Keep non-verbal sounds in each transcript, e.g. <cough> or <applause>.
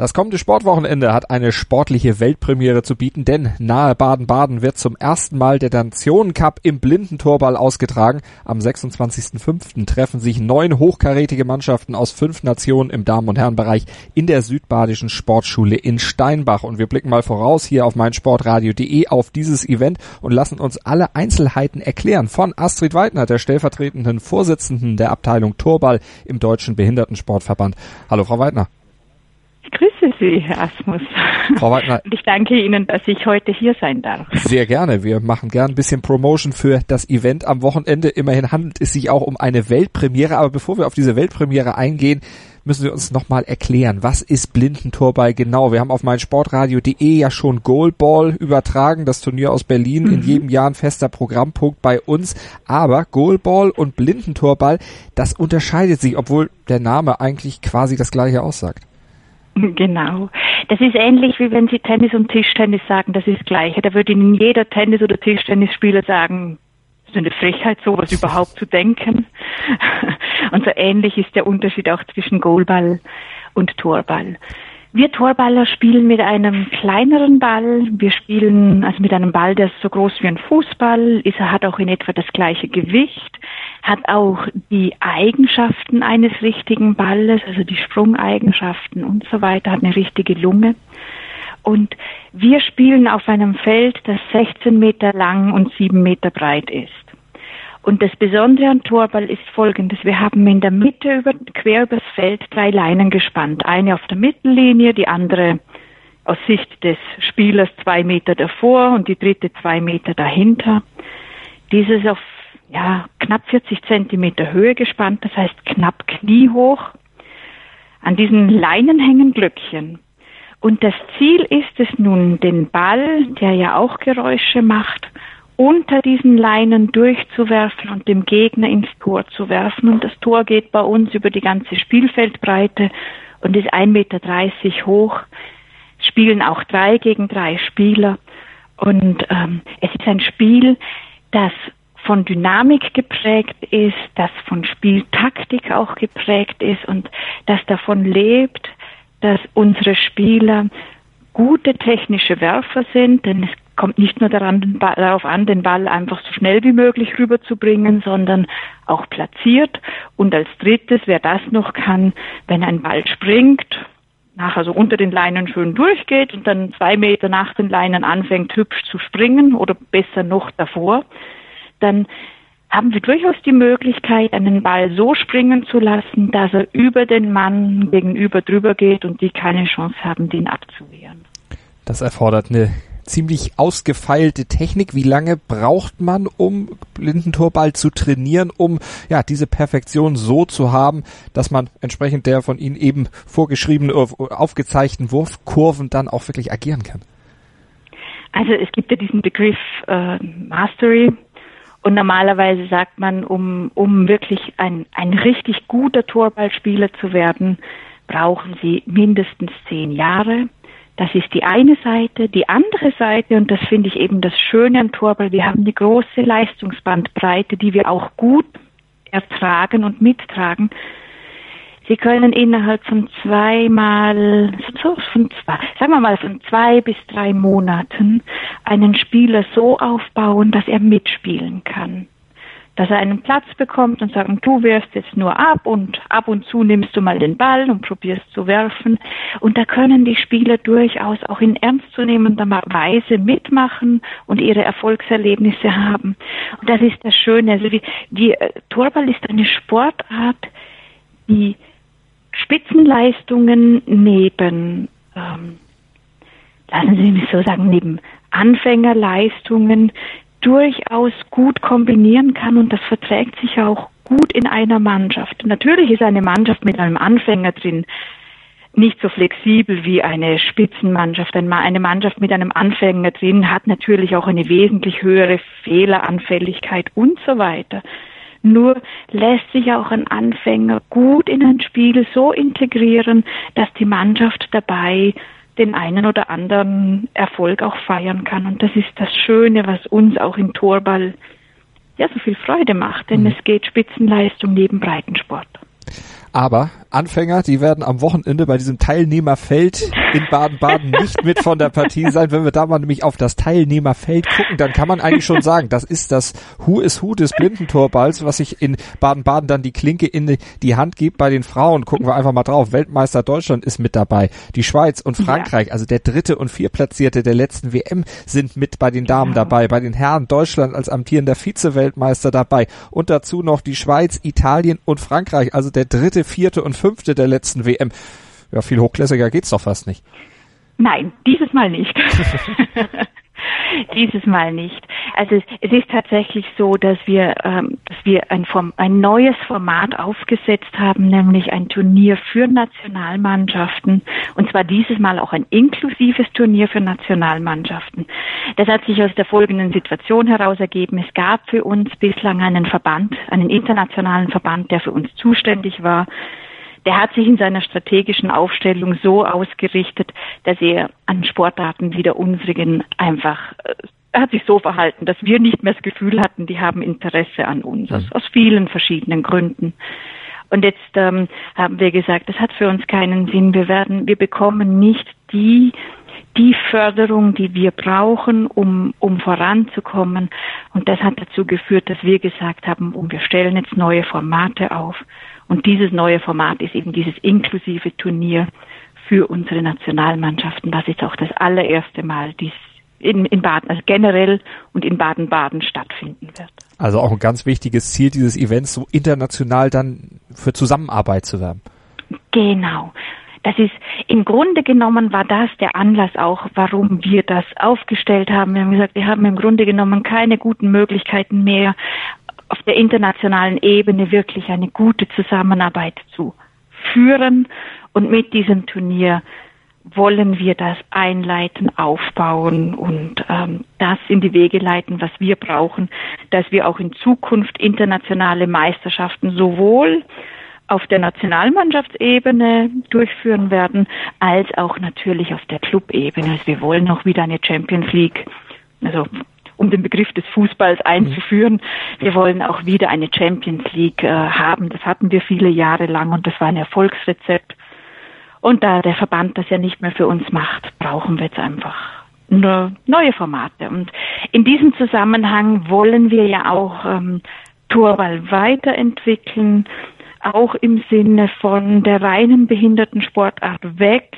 Das kommende Sportwochenende hat eine sportliche Weltpremiere zu bieten, denn nahe Baden-Baden wird zum ersten Mal der Nationencup im Blindentorball ausgetragen. Am 26.05. treffen sich neun hochkarätige Mannschaften aus fünf Nationen im Damen- und Herrenbereich in der Südbadischen Sportschule in Steinbach. Und wir blicken mal voraus hier auf meinsportradio.de auf dieses Event und lassen uns alle Einzelheiten erklären von Astrid Weidner, der stellvertretenden Vorsitzenden der Abteilung Torball im Deutschen Behindertensportverband. Hallo, Frau Weidner. Ich grüße Sie, Herr Asmus. Frau Wagner. Und ich danke Ihnen, dass ich heute hier sein darf. Sehr gerne. Wir machen gern ein bisschen Promotion für das Event am Wochenende. Immerhin handelt es sich auch um eine Weltpremiere. Aber bevor wir auf diese Weltpremiere eingehen, müssen wir uns nochmal erklären, was ist Blindentorball genau? Wir haben auf meinsportradio.de ja schon Goalball übertragen, das Turnier aus Berlin, mhm. in jedem Jahr ein fester Programmpunkt bei uns. Aber Goalball und Blindentorball, das unterscheidet sich, obwohl der Name eigentlich quasi das gleiche aussagt. <laughs> Genau. Das ist ähnlich wie wenn Sie Tennis und Tischtennis sagen, das ist das Gleiche. Da würde Ihnen jeder Tennis- oder Tischtennisspieler sagen, das ist eine Frechheit, sowas überhaupt zu denken. <laughs> Und so ähnlich ist der Unterschied auch zwischen Goalball und Torball. Wir Torballer spielen mit einem kleineren Ball. Wir spielen also mit einem Ball, der ist so groß wie ein Fußball, er hat auch in etwa das gleiche Gewicht, hat auch die Eigenschaften eines richtigen Balles, also die Sprungeigenschaften und so weiter, hat eine richtige Lunge. Und wir spielen auf einem Feld, das 16 Meter lang und 7 Meter breit ist. Und das Besondere an Torball ist folgendes. Wir haben in der Mitte über, quer übers Feld drei Leinen gespannt. Eine auf der Mittellinie, die andere aus Sicht des Spielers zwei Meter davor und die dritte zwei Meter dahinter. Dieses auf ja, knapp 40 Zentimeter Höhe gespannt, das heißt knapp kniehoch. An diesen Leinen hängen Glöckchen. Und das Ziel ist es nun, den Ball, der ja auch Geräusche macht, unter diesen Leinen durchzuwerfen und dem Gegner ins Tor zu werfen. Und das Tor geht bei uns über die ganze Spielfeldbreite und ist 1,30 Meter hoch. Spielen auch drei gegen drei Spieler. Und ähm, es ist ein Spiel, das von Dynamik geprägt ist, das von Spieltaktik auch geprägt ist und das davon lebt, dass unsere Spieler gute technische Werfer sind, denn es kommt nicht nur daran, darauf an, den Ball einfach so schnell wie möglich rüberzubringen, sondern auch platziert. Und als drittes, wer das noch kann, wenn ein Ball springt, nachher so unter den Leinen schön durchgeht und dann zwei Meter nach den Leinen anfängt hübsch zu springen oder besser noch davor, dann haben wir durchaus die Möglichkeit, einen Ball so springen zu lassen, dass er über den Mann gegenüber drüber geht und die keine Chance haben, den abzuwehren. Das erfordert eine ziemlich ausgefeilte Technik. Wie lange braucht man, um Blindentorball zu trainieren, um ja diese Perfektion so zu haben, dass man entsprechend der von Ihnen eben vorgeschriebenen, aufgezeichneten Wurfkurven dann auch wirklich agieren kann? Also es gibt ja diesen Begriff äh, Mastery. Und normalerweise sagt man, um, um wirklich ein, ein richtig guter Torballspieler zu werden, brauchen Sie mindestens zehn Jahre. Das ist die eine Seite. Die andere Seite, und das finde ich eben das Schöne am Torball, wir haben eine große Leistungsbandbreite, die wir auch gut ertragen und mittragen. Sie können innerhalb von zweimal, so von zwei, sagen wir mal von zwei bis drei Monaten einen Spieler so aufbauen, dass er mitspielen kann dass er einen Platz bekommt und sagen, du wirfst jetzt nur ab und ab und zu nimmst du mal den Ball und probierst zu werfen. Und da können die Spieler durchaus auch in ernstzunehmender Weise mitmachen und ihre Erfolgserlebnisse haben. Und das ist das Schöne. Also die, die äh, Torball ist eine Sportart, die Spitzenleistungen neben, ähm, lassen Sie mich so sagen, neben Anfängerleistungen durchaus gut kombinieren kann und das verträgt sich auch gut in einer Mannschaft. Natürlich ist eine Mannschaft mit einem Anfänger drin nicht so flexibel wie eine Spitzenmannschaft. Eine Mannschaft mit einem Anfänger drin hat natürlich auch eine wesentlich höhere Fehleranfälligkeit und so weiter. Nur lässt sich auch ein Anfänger gut in ein Spiel so integrieren, dass die Mannschaft dabei den einen oder anderen Erfolg auch feiern kann. Und das ist das Schöne, was uns auch im Torball ja so viel Freude macht, denn mhm. es geht Spitzenleistung neben Breitensport. Aber Anfänger, die werden am Wochenende bei diesem Teilnehmerfeld <laughs> in Baden-Baden nicht mit von der Partie sein. Wenn wir da mal nämlich auf das Teilnehmerfeld gucken, dann kann man eigentlich schon sagen, das ist das Who is Who des Blindentorballs, was sich in Baden-Baden dann die Klinke in die Hand gibt. Bei den Frauen gucken wir einfach mal drauf. Weltmeister Deutschland ist mit dabei. Die Schweiz und Frankreich, ja. also der dritte und viertplatzierte der letzten WM sind mit bei den Damen genau. dabei. Bei den Herren Deutschland als amtierender Vize-Weltmeister dabei. Und dazu noch die Schweiz, Italien und Frankreich, also der dritte, vierte und fünfte der letzten WM. Ja, viel hochklassiger geht's doch fast nicht. Nein, dieses Mal nicht. <laughs> Dieses Mal nicht. Also es, ist tatsächlich so, dass wir, ähm, dass wir ein, Form, ein neues Format aufgesetzt haben, nämlich ein Turnier für Nationalmannschaften. Und zwar dieses Mal auch ein inklusives Turnier für Nationalmannschaften. Das hat sich aus der folgenden Situation heraus ergeben. Es gab für uns bislang einen Verband, einen internationalen Verband, der für uns zuständig war der hat sich in seiner strategischen Aufstellung so ausgerichtet, dass er an Sportarten wie der unsrigen einfach äh, er hat sich so verhalten, dass wir nicht mehr das Gefühl hatten, die haben Interesse an uns, aus, aus vielen verschiedenen Gründen. Und jetzt ähm, haben wir gesagt, das hat für uns keinen Sinn. Wir werden, wir bekommen nicht die die Förderung, die wir brauchen, um, um voranzukommen. Und das hat dazu geführt, dass wir gesagt haben, um wir stellen jetzt neue Formate auf. Und dieses neue Format ist eben dieses inklusive Turnier für unsere Nationalmannschaften. Das ist auch das allererste Mal, dies in, in Baden, also generell und in Baden-Baden stattfinden wird. Also auch ein ganz wichtiges Ziel dieses Events, so international dann für Zusammenarbeit zu werben. Genau. Das ist im Grunde genommen war das der Anlass auch, warum wir das aufgestellt haben. Wir haben gesagt, wir haben im Grunde genommen keine guten Möglichkeiten mehr, auf der internationalen Ebene wirklich eine gute Zusammenarbeit zu führen. Und mit diesem Turnier wollen wir das einleiten, aufbauen und ähm, das in die Wege leiten, was wir brauchen, dass wir auch in Zukunft internationale Meisterschaften sowohl auf der Nationalmannschaftsebene durchführen werden, als auch natürlich auf der Clubebene. Also wir wollen auch wieder eine Champions League, also um den Begriff des Fußballs einzuführen. Wir wollen auch wieder eine Champions League äh, haben. Das hatten wir viele Jahre lang und das war ein Erfolgsrezept. Und da der Verband das ja nicht mehr für uns macht, brauchen wir jetzt einfach nur neue Formate. Und in diesem Zusammenhang wollen wir ja auch ähm, Torball weiterentwickeln, auch im Sinne von der reinen Behindertensportart weg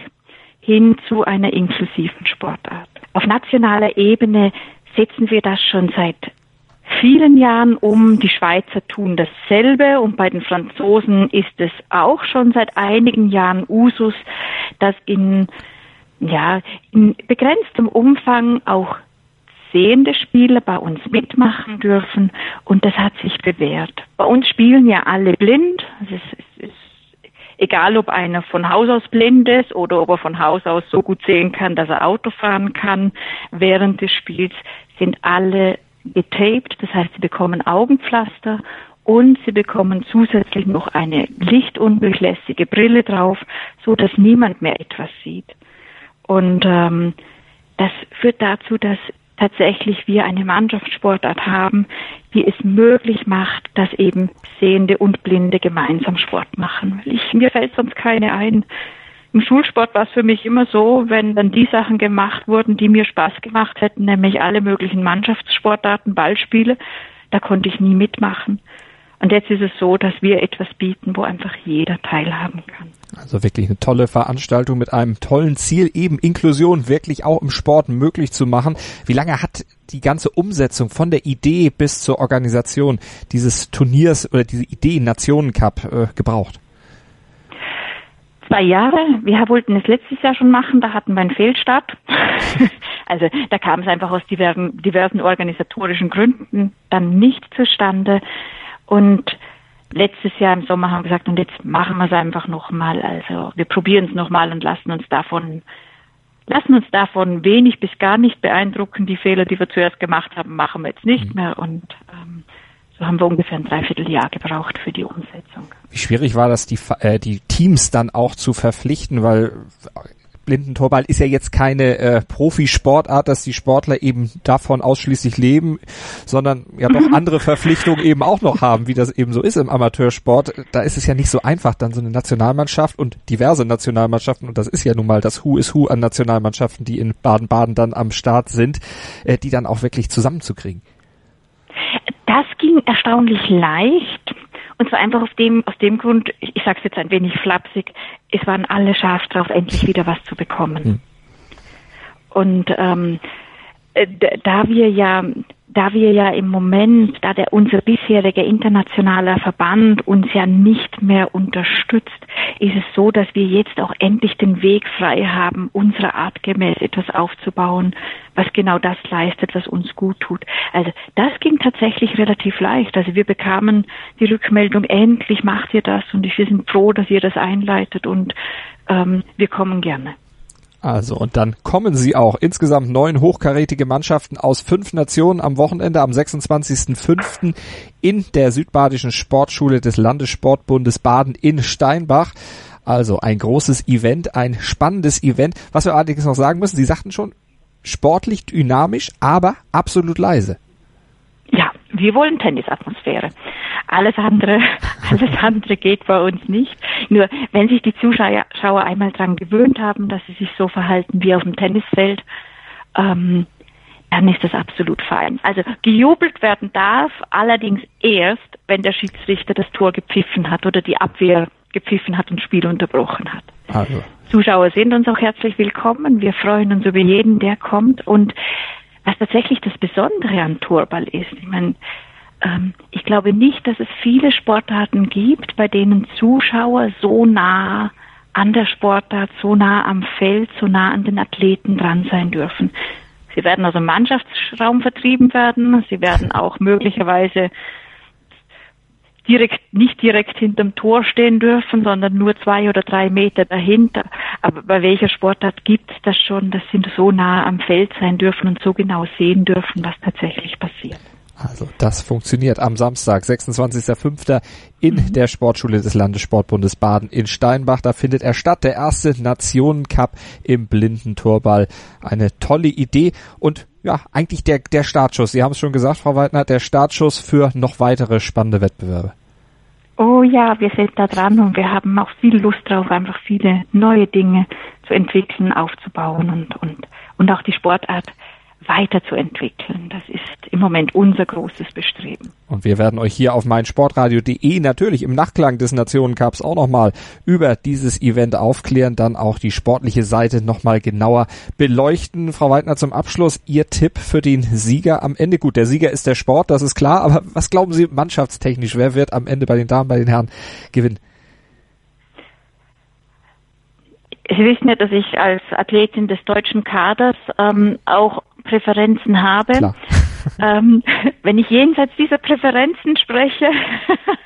hin zu einer inklusiven Sportart. Auf nationaler Ebene setzen wir das schon seit vielen Jahren um. Die Schweizer tun dasselbe und bei den Franzosen ist es auch schon seit einigen Jahren Usus, dass in, ja, in begrenztem Umfang auch sehende Spieler bei uns mitmachen dürfen und das hat sich bewährt. Bei uns spielen ja alle blind. Es ist, es ist egal, ob einer von Haus aus blind ist oder ob er von Haus aus so gut sehen kann, dass er Auto fahren kann während des Spiels sind alle getaped, das heißt, sie bekommen Augenpflaster und sie bekommen zusätzlich noch eine lichtundurchlässige Brille drauf, so dass niemand mehr etwas sieht. Und ähm, das führt dazu, dass tatsächlich wir eine Mannschaftssportart haben, die es möglich macht, dass eben Sehende und Blinde gemeinsam Sport machen. Ich, mir fällt sonst keine ein. Im Schulsport war es für mich immer so, wenn dann die Sachen gemacht wurden, die mir Spaß gemacht hätten, nämlich alle möglichen Mannschaftssportarten, Ballspiele, da konnte ich nie mitmachen. Und jetzt ist es so, dass wir etwas bieten, wo einfach jeder teilhaben kann. Also wirklich eine tolle Veranstaltung mit einem tollen Ziel, eben Inklusion wirklich auch im Sport möglich zu machen. Wie lange hat die ganze Umsetzung von der Idee bis zur Organisation dieses Turniers oder diese Idee Nationencup äh, gebraucht? zwei Jahre. Wir wollten es letztes Jahr schon machen, da hatten wir einen Fehlstart. <laughs> also da kam es einfach aus diversen, diversen organisatorischen Gründen dann nicht zustande. Und letztes Jahr im Sommer haben wir gesagt, und jetzt machen wir es einfach nochmal. Also wir probieren es nochmal und lassen uns davon lassen uns davon wenig bis gar nicht beeindrucken. Die Fehler, die wir zuerst gemacht haben, machen wir jetzt nicht mhm. mehr. Und ähm, so haben wir ungefähr ein Dreivierteljahr gebraucht für die Umsetzung. Wie schwierig war das, die, äh, die Teams dann auch zu verpflichten, weil Blindentorball ist ja jetzt keine äh, Profisportart, dass die Sportler eben davon ausschließlich leben, sondern ja doch mhm. andere Verpflichtungen eben auch noch haben, wie das eben so ist im Amateursport. Da ist es ja nicht so einfach, dann so eine Nationalmannschaft und diverse Nationalmannschaften, und das ist ja nun mal das Who is Who an Nationalmannschaften, die in Baden-Baden dann am Start sind, äh, die dann auch wirklich zusammenzukriegen. Das ging erstaunlich leicht. Und zwar einfach auf dem, aus dem Grund, ich, ich sage es jetzt ein wenig flapsig, es waren alle scharf drauf, endlich wieder was zu bekommen. Hm. Und ähm, äh, da wir ja da wir ja im Moment, da der unser bisheriger internationaler Verband uns ja nicht mehr unterstützt, ist es so, dass wir jetzt auch endlich den Weg frei haben, unserer Art gemäß etwas aufzubauen, was genau das leistet, was uns gut tut. Also das ging tatsächlich relativ leicht. Also wir bekamen die Rückmeldung, endlich macht ihr das und wir sind froh, dass ihr das einleitet und ähm, wir kommen gerne. Also, und dann kommen sie auch. Insgesamt neun hochkarätige Mannschaften aus fünf Nationen am Wochenende am 26.05. in der Südbadischen Sportschule des Landessportbundes Baden in Steinbach. Also ein großes Event, ein spannendes Event. Was wir allerdings noch sagen müssen, Sie sagten schon, sportlich dynamisch, aber absolut leise. Wir wollen Tennisatmosphäre. Alles andere, <laughs> alles andere geht bei uns nicht. Nur wenn sich die Zuschauer einmal dran gewöhnt haben, dass sie sich so verhalten wie auf dem Tennisfeld, ähm, dann ist das absolut fein. Also gejubelt werden darf allerdings erst, wenn der Schiedsrichter das Tor gepfiffen hat oder die Abwehr gepfiffen hat und Spiel unterbrochen hat. Also. Zuschauer sind uns auch herzlich willkommen. Wir freuen uns über jeden, der kommt. Und was tatsächlich das Besondere an Torball ist, ich meine, ähm, ich glaube nicht, dass es viele Sportarten gibt, bei denen Zuschauer so nah an der Sportart, so nah am Feld, so nah an den Athleten dran sein dürfen. Sie werden aus dem Mannschaftsraum vertrieben werden. Sie werden auch möglicherweise direkt, nicht direkt hinterm Tor stehen dürfen, sondern nur zwei oder drei Meter dahinter. Aber bei welcher Sportart gibt es das schon, dass sie so nah am Feld sein dürfen und so genau sehen dürfen, was tatsächlich passiert? Also das funktioniert am Samstag, 26.05. in mhm. der Sportschule des Landessportbundes Baden in Steinbach. Da findet er statt, der erste Nationencup im Blindentorball. Eine tolle Idee und ja, eigentlich der, der Startschuss. Sie haben es schon gesagt, Frau Weidner, der Startschuss für noch weitere spannende Wettbewerbe. Oh ja, wir sind da dran und wir haben auch viel Lust drauf, einfach viele neue Dinge zu entwickeln, aufzubauen und, und, und auch die Sportart weiterzuentwickeln. Das ist im Moment unser großes Bestreben. Und wir werden euch hier auf meinsportradio.de natürlich im Nachklang des Nationencups auch nochmal über dieses Event aufklären, dann auch die sportliche Seite nochmal genauer beleuchten. Frau Weidner, zum Abschluss Ihr Tipp für den Sieger am Ende. Gut, der Sieger ist der Sport, das ist klar, aber was glauben Sie mannschaftstechnisch? Wer wird am Ende bei den Damen, bei den Herren gewinnen? Sie wissen ja, dass ich als Athletin des deutschen Kaders ähm, auch Präferenzen habe. <laughs> ähm, wenn ich jenseits dieser Präferenzen spreche,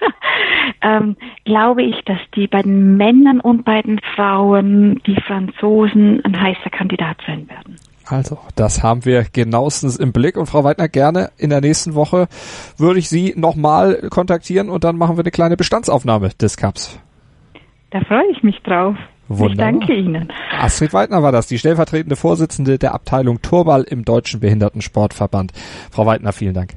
<laughs> ähm, glaube ich, dass die bei den Männern und bei den Frauen die Franzosen ein heißer Kandidat sein werden. Also, das haben wir genauestens im Blick. Und Frau Weidner, gerne in der nächsten Woche würde ich Sie nochmal kontaktieren und dann machen wir eine kleine Bestandsaufnahme des Cups. Da freue ich mich drauf. Wunderbar. Ich danke Ihnen. Astrid Weidner war das, die stellvertretende Vorsitzende der Abteilung Turball im Deutschen Behindertensportverband. Frau Weidner, vielen Dank.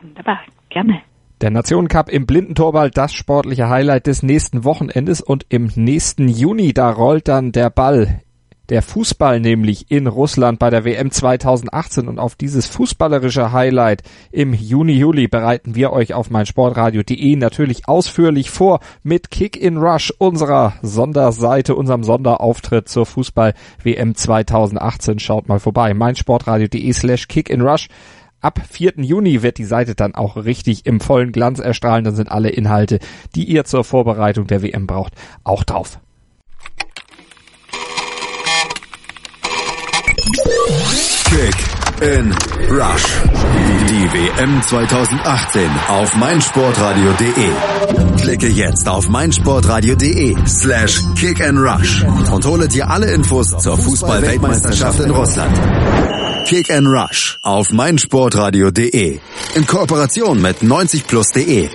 Wunderbar, gerne. Der Nationencup im Blindentorball, das sportliche Highlight des nächsten Wochenendes und im nächsten Juni, da rollt dann der Ball der Fußball nämlich in Russland bei der WM 2018 und auf dieses fußballerische Highlight im Juni, Juli bereiten wir euch auf meinsportradio.de natürlich ausführlich vor mit Kick in Rush, unserer Sonderseite, unserem Sonderauftritt zur Fußball WM 2018. Schaut mal vorbei, meinsportradio.de slash Kick in Rush. Ab 4. Juni wird die Seite dann auch richtig im vollen Glanz erstrahlen. Dann sind alle Inhalte, die ihr zur Vorbereitung der WM braucht, auch drauf. Kick in Rush. Die WM 2018 auf meinsportradio.de. Klicke jetzt auf meinsportradio.de slash kick and rush und hole dir alle Infos zur Fußball-Weltmeisterschaft in Russland. Kick and Rush auf meinsportradio.de in Kooperation mit 90plus.de